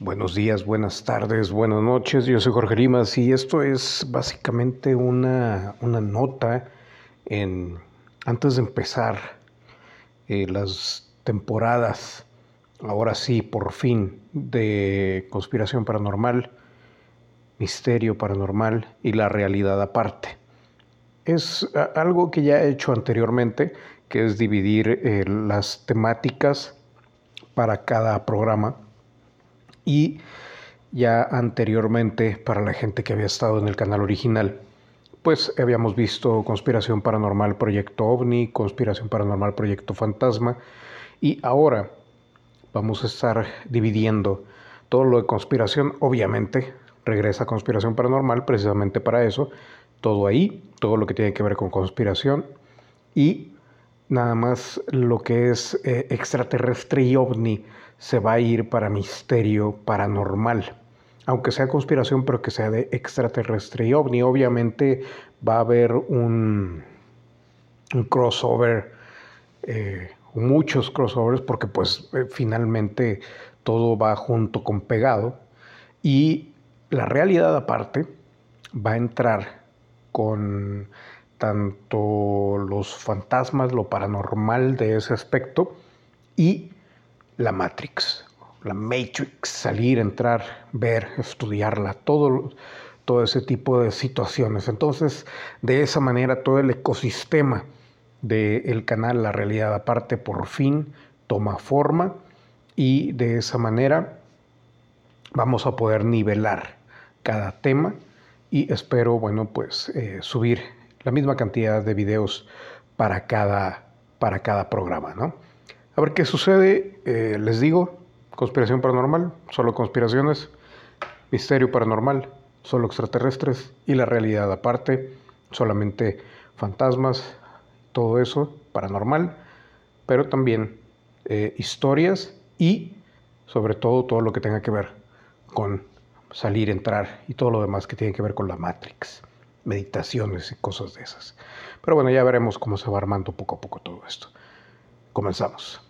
Buenos días, buenas tardes, buenas noches. Yo soy Jorge Rimas y esto es básicamente una, una nota en, antes de empezar eh, las temporadas, ahora sí, por fin, de conspiración paranormal, misterio paranormal y la realidad aparte. Es algo que ya he hecho anteriormente, que es dividir eh, las temáticas para cada programa y ya anteriormente para la gente que había estado en el canal original, pues habíamos visto Conspiración Paranormal Proyecto OVNI, Conspiración Paranormal Proyecto Fantasma y ahora vamos a estar dividiendo todo lo de conspiración, obviamente regresa Conspiración Paranormal precisamente para eso, todo ahí, todo lo que tiene que ver con conspiración y nada más lo que es eh, extraterrestre y ovni se va a ir para misterio paranormal. Aunque sea conspiración, pero que sea de extraterrestre y ovni. Obviamente va a haber un, crossover, eh, muchos crossovers, porque pues eh, finalmente todo va junto con pegado. Y la realidad aparte va a entrar con tanto los fantasmas, lo paranormal de ese aspecto y la Matrix, la Matrix, salir, entrar, ver, estudiarla, todo, todo ese tipo de situaciones. Entonces, de esa manera, todo el ecosistema del canal La Realidad Aparte por fin toma forma y de esa manera vamos a poder nivelar cada tema y espero, bueno, pues eh, subir la misma cantidad de videos para cada, para cada programa, ¿no? A ver qué sucede. Eh, les digo, conspiración paranormal, solo conspiraciones, misterio paranormal, solo extraterrestres y la realidad aparte, solamente fantasmas, todo eso paranormal, pero también eh, historias y sobre todo todo lo que tenga que ver con salir, entrar y todo lo demás que tiene que ver con la Matrix, meditaciones y cosas de esas. Pero bueno, ya veremos cómo se va armando poco a poco todo esto. Comenzamos.